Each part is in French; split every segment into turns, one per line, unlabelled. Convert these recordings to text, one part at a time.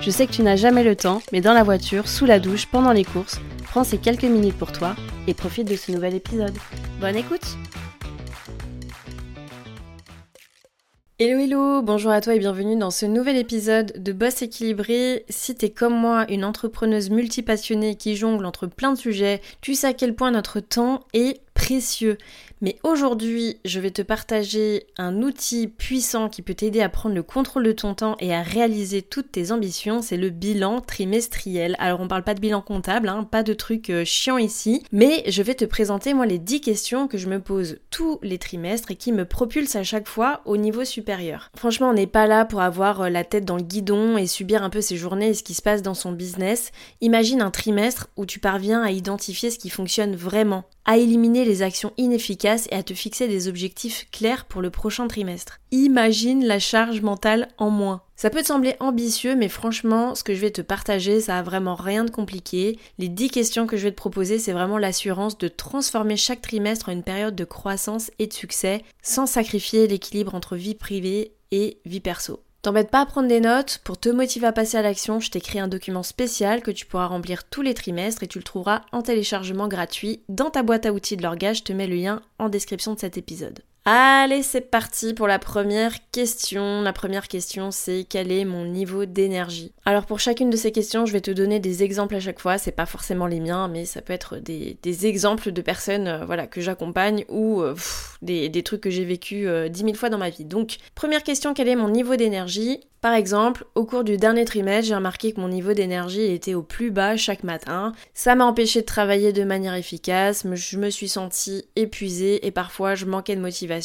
Je sais que tu n'as jamais le temps, mais dans la voiture, sous la douche, pendant les courses, prends ces quelques minutes pour toi et profite de ce nouvel épisode. Bonne écoute
Hello hello, bonjour à toi et bienvenue dans ce nouvel épisode de Boss équilibré. Si t'es comme moi une entrepreneuse multipassionnée qui jongle entre plein de sujets, tu sais à quel point notre temps est Mais aujourd'hui, je vais te partager un outil puissant qui peut t'aider à prendre le contrôle de ton temps et à réaliser toutes tes ambitions, c'est le bilan trimestriel. Alors on parle pas de bilan comptable, hein, pas de trucs euh, chiants ici, mais je vais te présenter moi les 10 questions que je me pose tous les trimestres et qui me propulsent à chaque fois au niveau supérieur. Franchement, on n'est pas là pour avoir euh, la tête dans le guidon et subir un peu ses journées et ce qui se passe dans son business. Imagine un trimestre où tu parviens à identifier ce qui fonctionne vraiment, à éliminer les actions inefficaces et à te fixer des objectifs clairs pour le prochain trimestre. Imagine la charge mentale en moins. Ça peut te sembler ambitieux, mais franchement, ce que je vais te partager, ça a vraiment rien de compliqué. Les 10 questions que je vais te proposer, c'est vraiment l'assurance de transformer chaque trimestre en une période de croissance et de succès, sans sacrifier l'équilibre entre vie privée et vie perso. T'embête pas à prendre des notes, pour te motiver à passer à l'action, je créé un document spécial que tu pourras remplir tous les trimestres et tu le trouveras en téléchargement gratuit dans ta boîte à outils de l'orgage, je te mets le lien en description de cet épisode. Allez, c'est parti pour la première question. La première question, c'est quel est mon niveau d'énergie? Alors pour chacune de ces questions, je vais te donner des exemples à chaque fois. C'est pas forcément les miens, mais ça peut être des, exemples de personnes euh, voilà, que j'accompagne ou euh, des, trucs que j'ai vécu euh, dix mille fois dans ma vie. Donc, première question, quel est mon niveau d'énergie? Par exemple, au cours du dernier trimestre, j'ai remarqué que mon niveau d'énergie était au plus bas chaque matin. Ça m'a empêché de travailler de manière efficace, je me suis sentie épuisée et parfois je manquais de motivation.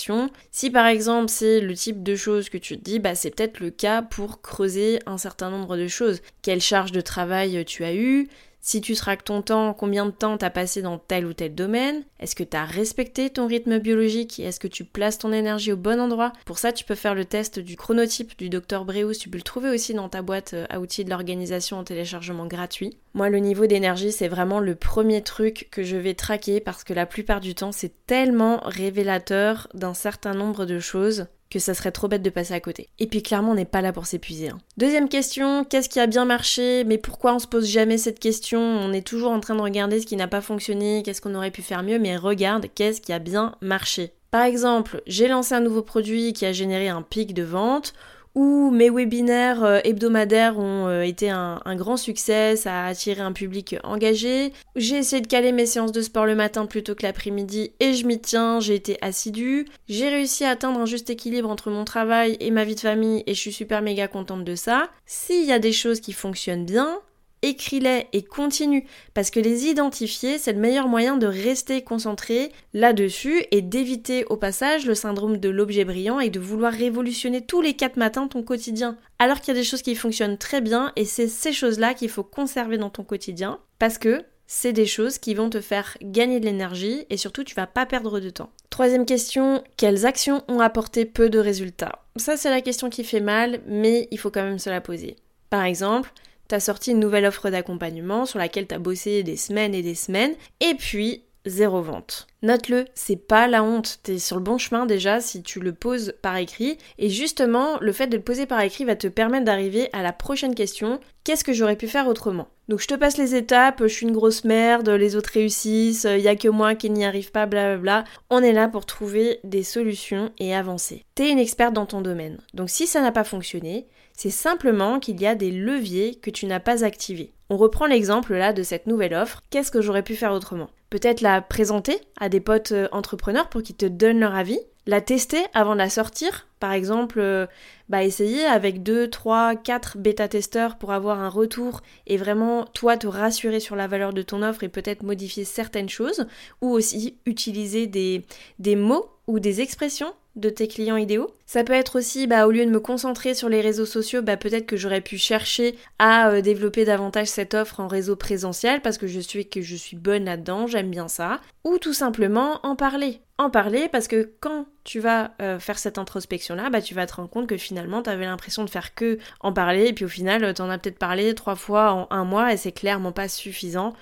Si par exemple c'est le type de choses que tu te dis, bah c'est peut-être le cas pour creuser un certain nombre de choses. Quelle charge de travail tu as eu si tu traques ton temps, combien de temps t'as passé dans tel ou tel domaine? Est-ce que t'as respecté ton rythme biologique? Est-ce que tu places ton énergie au bon endroit? Pour ça, tu peux faire le test du chronotype du docteur Breus. Tu peux le trouver aussi dans ta boîte euh, à outils de l'organisation en téléchargement gratuit. Moi, le niveau d'énergie, c'est vraiment le premier truc que je vais traquer parce que la plupart du temps, c'est tellement révélateur d'un certain nombre de choses que ça serait trop bête de passer à côté. Et puis clairement, on n'est pas là pour s'épuiser. Hein. Deuxième question, qu'est-ce qui a bien marché? Mais pourquoi on se pose jamais cette question? On est toujours en train de regarder ce qui n'a pas fonctionné, qu'est-ce qu'on aurait pu faire mieux, mais regarde, qu'est-ce qui a bien marché? Par exemple, j'ai lancé un nouveau produit qui a généré un pic de vente où mes webinaires euh, hebdomadaires ont euh, été un, grand succès, ça a attiré un public engagé. J'ai essayé de caler mes séances de sport le matin plutôt que l'après-midi et je m'y tiens, j'ai été assidue. J'ai réussi à atteindre un juste équilibre entre mon travail et ma vie de famille et je suis super méga contente de ça. S'il y a des choses qui fonctionnent bien, écris-les et continue, parce que les identifier, c'est le meilleur moyen de rester concentré là-dessus et d'éviter au passage le syndrome de l'objet brillant et de vouloir révolutionner tous les quatre matins ton quotidien. Alors qu'il y a des choses qui fonctionnent très bien et c'est ces choses-là qu'il faut conserver dans ton quotidien, parce que c'est des choses qui vont te faire gagner de l'énergie et surtout tu vas pas perdre de temps. Troisième question, quelles actions ont apporté peu de résultats? Ça c'est la question qui fait mal, mais il faut quand même se la poser. Par exemple, t'as sorti une nouvelle offre d'accompagnement sur laquelle t'as bossé des semaines et des semaines, et puis zéro vente. Note-le, c'est pas la honte, t'es sur le bon chemin déjà si tu le poses par écrit, et justement, le fait de le poser par écrit va te permettre d'arriver à la prochaine question, qu'est-ce que j'aurais pu faire autrement? Donc je te passe les étapes, je suis une grosse merde, les autres réussissent, il y a que moi qui n'y arrive pas, blablabla. On est là pour trouver des solutions et avancer. T'es une experte dans ton domaine, donc si ça n'a pas fonctionné, c'est simplement qu'il y a des leviers que tu n'as pas activés. On reprend l'exemple là de cette nouvelle offre. Qu'est-ce que j'aurais pu faire autrement? Peut-être la présenter à des potes euh, entrepreneurs pour qu'ils te donnent leur avis, la tester avant de la sortir, par exemple, euh, bah essayer avec 2, 3, 4 bêta-testeurs pour avoir un retour et vraiment toi te rassurer sur la valeur de ton offre et peut-être modifier certaines choses, ou aussi utiliser des, des mots ou des expressions de tes clients idéaux. Ça peut être aussi, bah, au lieu de me concentrer sur les réseaux sociaux, bah, peut-être que j'aurais pu chercher à euh, développer davantage cette offre en réseau présentiel parce que je suis que je suis bonne là-dedans, j'aime bien ça. Ou tout simplement en parler. En parler parce que quand tu vas euh, faire cette introspection-là, bah, tu vas te rendre compte que finalement, tu avais l'impression de faire que en parler et puis au final, tu en as peut-être parlé trois fois en un mois et c'est clairement pas suffisant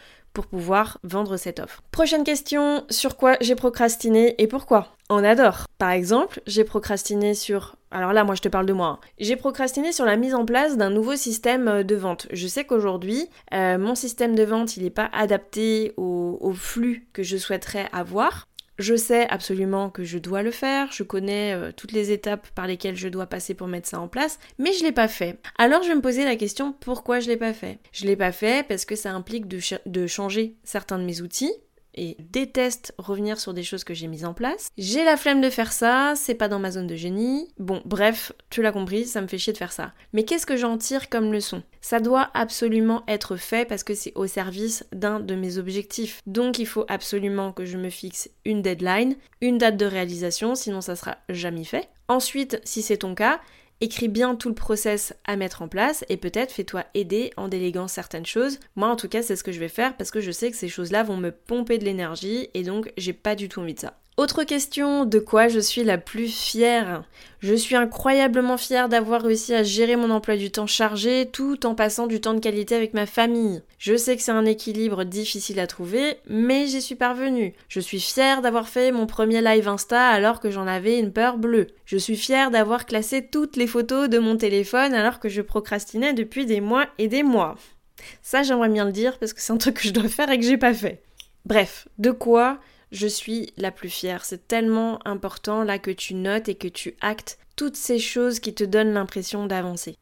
pouvoir vendre cette offre. Prochaine question, sur quoi j'ai procrastiné et pourquoi? On adore. Par exemple, j'ai procrastiné sur... Alors là, moi je te parle de moi. Hein. J'ai procrastiné sur la mise en place d'un nouveau système euh, de vente. Je sais qu'aujourd'hui, euh, mon système de vente, il n'est pas adapté au flux que je souhaiterais avoir. Je sais absolument que je dois le faire, je connais euh, toutes les étapes par lesquelles je dois passer pour mettre ça en place, mais je l'ai pas fait. Alors je vais me poser la question pourquoi je l'ai pas fait? Je l'ai pas fait parce que ça implique de changer certains de mes outils, et déteste revenir sur des choses que j'ai mises en place. J'ai la flemme de faire ça, c'est pas dans ma zone de génie. Bon, bref, tu l'as compris, ça me fait chier de faire ça. Mais qu'est-ce que j'en tire comme leçon? Ça doit absolument être fait parce que c'est au service d'un de mes objectifs. Donc il faut absolument que je me fixe une deadline, une date de réalisation, sinon ça sera jamais fait. Ensuite, si c'est ton cas, Écris bien tout le process à mettre en place et peut-être fais-toi aider en déléguant certaines choses. Moi en tout cas c'est ce que je vais faire parce que je sais que ces choses-là vont me pomper de l'énergie et donc j'ai pas du tout envie de ça. Autre question, de quoi je suis la plus fière? Je suis incroyablement fière d'avoir réussi à gérer mon emploi du temps chargé tout en passant du temps de qualité avec ma famille. Je sais que c'est un équilibre difficile à trouver, mais j'y suis parvenue. Je suis fière d'avoir fait mon premier live Insta alors que j'en avais une peur bleue. Je suis fière d'avoir classé toutes les photos de mon téléphone alors que je procrastinais depuis des mois et des mois. Ça, j'aimerais bien le dire parce que c'est un truc que je dois faire et que j'ai pas fait. Bref, de quoi je suis la plus fière. C'est tellement important là que tu notes et que tu actes toutes ces choses qui te donnent l'impression d'avancer.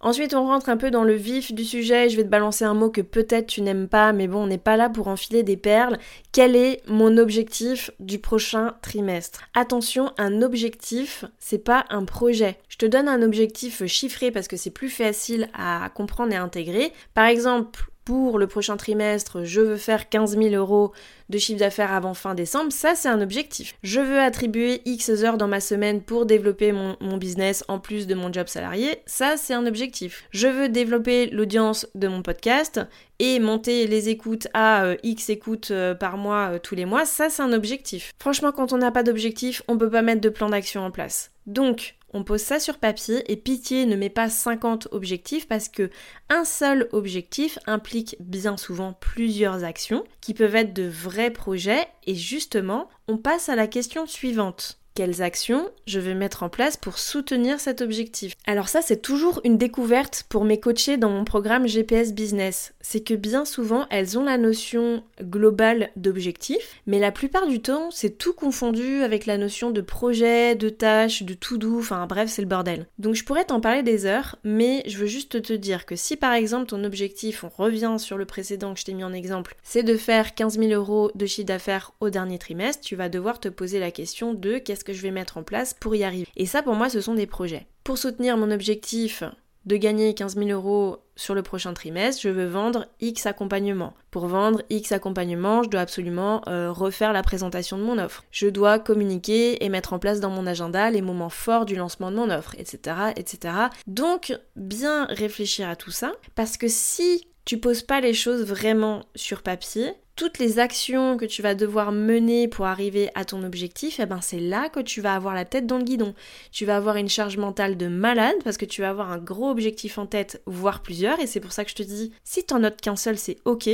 Ensuite, on rentre un peu dans le vif du sujet. Je vais te balancer un mot que peut-être tu n'aimes pas, mais bon, on n'est pas là pour enfiler des perles. Quel est mon objectif du prochain trimestre? Attention, un objectif, c'est pas un projet. Je te donne un objectif chiffré parce que c'est plus facile à comprendre et à intégrer. Par exemple, pour le prochain trimestre, je veux faire 15 000 euros de chiffre d'affaires avant fin décembre, ça c'est un objectif. Je veux attribuer X heures dans ma semaine pour développer mon, business en plus de mon job salarié, ça c'est un objectif. Je veux développer l'audience de mon podcast et monter les écoutes à euh, X écoutes euh, par mois euh, tous les mois, ça c'est un objectif. Franchement, quand on n'a pas d'objectif, on peut pas mettre de plan d'action en place. Donc, on pose ça sur papier et pitié ne met pas 50 objectifs parce que un seul objectif implique bien souvent plusieurs actions qui peuvent être de vrais projets et justement on passe à la question suivante. Quelles actions je vais mettre en place pour soutenir cet objectif Alors ça, c'est toujours une découverte pour mes coachés dans mon programme GPS Business. C'est que bien souvent, elles ont la notion globale d'objectif, mais la plupart du temps, c'est tout confondu avec la notion de projet, de tâche, de tout doux, enfin bref, c'est le bordel. Donc je pourrais t'en parler des heures, mais je veux juste te dire que si par exemple ton objectif, on revient sur le précédent que je t'ai mis en exemple, c'est de faire 15 000 euros de chiffre d'affaires au dernier trimestre, tu vas devoir te poser la question de qu'est-ce que je vais mettre en place pour y arriver. Et ça, pour moi, ce sont des projets. Pour soutenir mon objectif de gagner 15 000 euros sur le prochain trimestre, je veux vendre X accompagnement. Pour vendre X accompagnement, je dois absolument euh, refaire la présentation de mon offre. Je dois communiquer et mettre en place dans mon agenda les moments forts du lancement de mon offre, etc., etc. Donc, bien réfléchir à tout ça, parce que si tu poses pas les choses vraiment sur papier, toutes les actions que tu vas devoir mener pour arriver à ton objectif, eh ben c'est là que tu vas avoir la tête dans le guidon. Tu vas avoir une charge mentale de malade parce que tu vas avoir un gros objectif en tête, voire plusieurs, et c'est pour ça que je te dis, si t'en notes qu'un seul, c'est ok,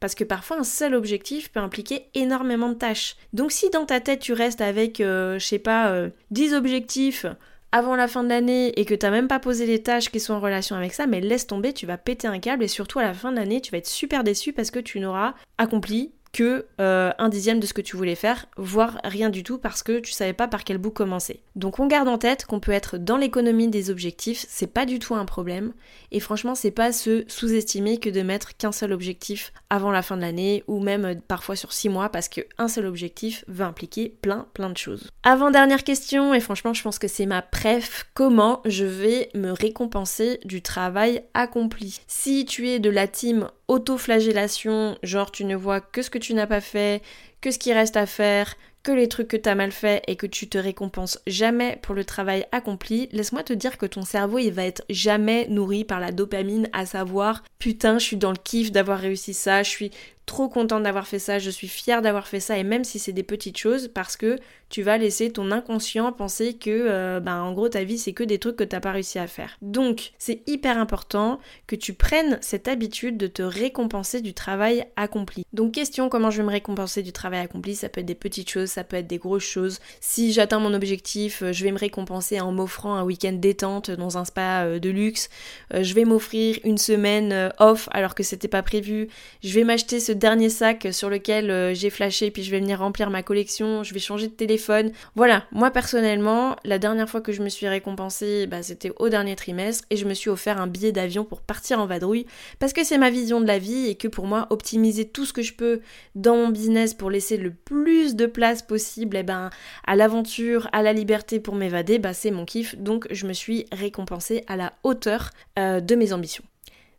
parce que parfois un seul objectif peut impliquer énormément de tâches. Donc si dans ta tête tu restes avec, euh, je sais pas, 10 euh, objectifs, avant la fin de l'année et que t'as même pas posé les tâches qui sont en relation avec ça, mais laisse tomber, tu vas péter un câble et surtout à la fin de l'année, tu vas être super déçu parce que tu n'auras accompli que euh, un dixième de ce que tu voulais faire, voire rien du tout parce que tu savais pas par quel bout commencer. Donc on garde en tête qu'on peut être dans l'économie des objectifs, c'est pas du tout un problème, et franchement c'est pas se sous-estimer que de mettre qu'un seul objectif avant la fin de l'année ou même euh, parfois sur six mois parce qu'un seul objectif va impliquer plein plein de choses. Avant dernière question, et franchement je pense que c'est ma préf, comment je vais me récompenser du travail accompli? Si tu es de la team auto-flagellation, genre tu ne vois que ce que tu n'as pas fait, que ce qui reste à faire, que les trucs que t'as mal fait et que tu te récompenses jamais pour le travail accompli, laisse-moi te dire que ton cerveau il va être jamais nourri par la dopamine à savoir putain je suis dans le kiff d'avoir réussi ça, je suis trop contente d'avoir fait ça, je suis fière d'avoir fait ça, et même si c'est des petites choses, parce que tu vas laisser ton inconscient penser que, euh, ben, en gros, ta vie, c'est que des trucs que t'as pas réussi à faire. Donc, c'est hyper important que tu prennes cette habitude de te récompenser du travail accompli. Donc, question, comment je vais me récompenser du travail accompli Ça peut être des petites choses, ça peut être des grosses choses. Si j'atteins mon objectif, euh, je vais me récompenser en m'offrant un week-end détente dans un spa euh, de luxe. Je vais m'offrir une semaine off alors que c'était pas prévu. Je vais m'acheter ce dernier sac sur lequel j'ai flashé, puis je vais venir remplir ma collection. Je vais changer de téléphone voilà, moi personnellement, la dernière fois que je me suis récompensée, bah, c'était au dernier trimestre et je me suis offert un billet d'avion pour partir en vadrouille parce que c'est ma vision de la vie et que pour moi, optimiser tout ce que je peux dans mon business pour le plus de place possible eh ben, à l'aventure, à la liberté pour m'évader, bah, c'est mon kiff. Donc je me suis récompensée à la hauteur euh, de mes ambitions.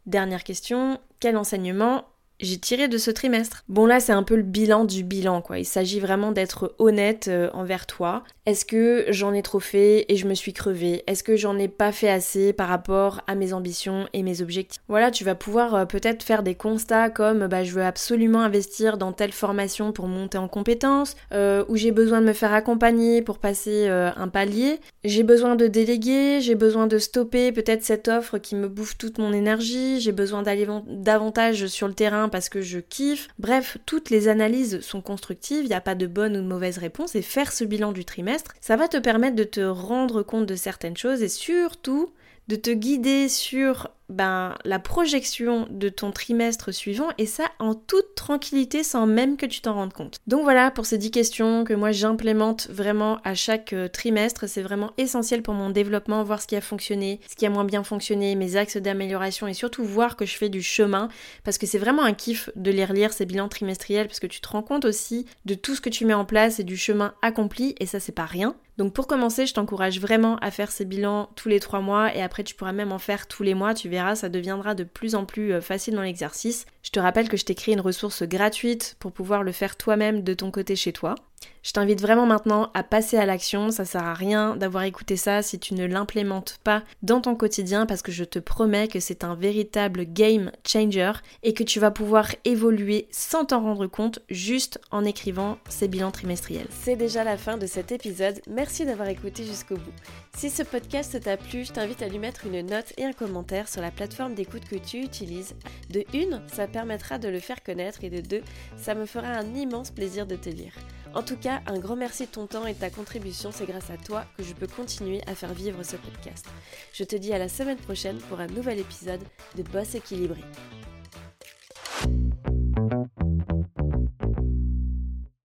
Dernière question, quel enseignement j'ai tiré de ce trimestre. Bon là c'est un peu le bilan du bilan quoi. Il s'agit vraiment d'être honnête euh, envers toi. Est-ce que j'en ai trop fait et je me suis crevée? Est-ce que j'en ai pas fait assez par rapport à mes ambitions et mes objectifs? Voilà, tu vas pouvoir euh, peut-être faire des constats comme bah je veux absolument investir dans telle formation pour monter en compétences, euh, ou j'ai besoin de me faire accompagner pour passer un palier, j'ai besoin de déléguer, j'ai besoin de stopper peut-être cette offre qui me bouffe toute mon énergie, j'ai besoin d'aller davantage sur le terrain parce que je kiffe. Bref, toutes les analyses sont constructives, il n'y a pas de bonne ou de mauvaise réponse et faire ce bilan du trimestre, ça va te permettre de te rendre compte de certaines choses et surtout de te guider sur ben, la projection de ton trimestre suivant et ça en toute tranquillité sans même que tu t'en rendes compte. Donc voilà pour ces 10 questions que moi j'implémente vraiment à chaque euh, trimestre. C'est vraiment essentiel pour mon développement, voir ce qui a fonctionné, ce qui a moins bien fonctionné, mes axes d'amélioration et surtout voir que je fais du chemin parce que c'est vraiment un kiff de les relire ces bilans trimestriels parce que tu te rends compte aussi de tout ce que tu mets en place et du chemin accompli et ça c'est pas rien. Donc pour commencer, je t'encourage vraiment à faire ces bilans tous les 3 mois et après tu pourras même en faire tous les mois. Tu verras, ça deviendra de plus en plus euh, facile dans l'exercice. Je te rappelle que je t'ai une ressource gratuite pour pouvoir le faire toi-même de ton côté chez toi. Je t'invite vraiment maintenant à passer à l'action, ça sert à rien d'avoir écouté ça si tu ne l'implémentes pas dans ton quotidien parce que je te promets que c'est un véritable game changer et que tu vas pouvoir évoluer sans t'en rendre compte juste en écrivant ces bilans trimestriels. C'est déjà la fin de cet épisode, merci d'avoir écouté jusqu'au bout. Si ce podcast t'a plu, je t'invite à lui mettre une note et un commentaire sur la plateforme d'écoute que tu utilises. De une, ça permettra de le faire connaître et de deux, ça me fera un immense plaisir de te lire. En tout cas, un grand merci de ton temps et de ta contribution, c'est grâce à toi que je peux continuer à faire vivre ce podcast. Je te dis à la semaine prochaine pour un nouvel épisode de Boss équilibré.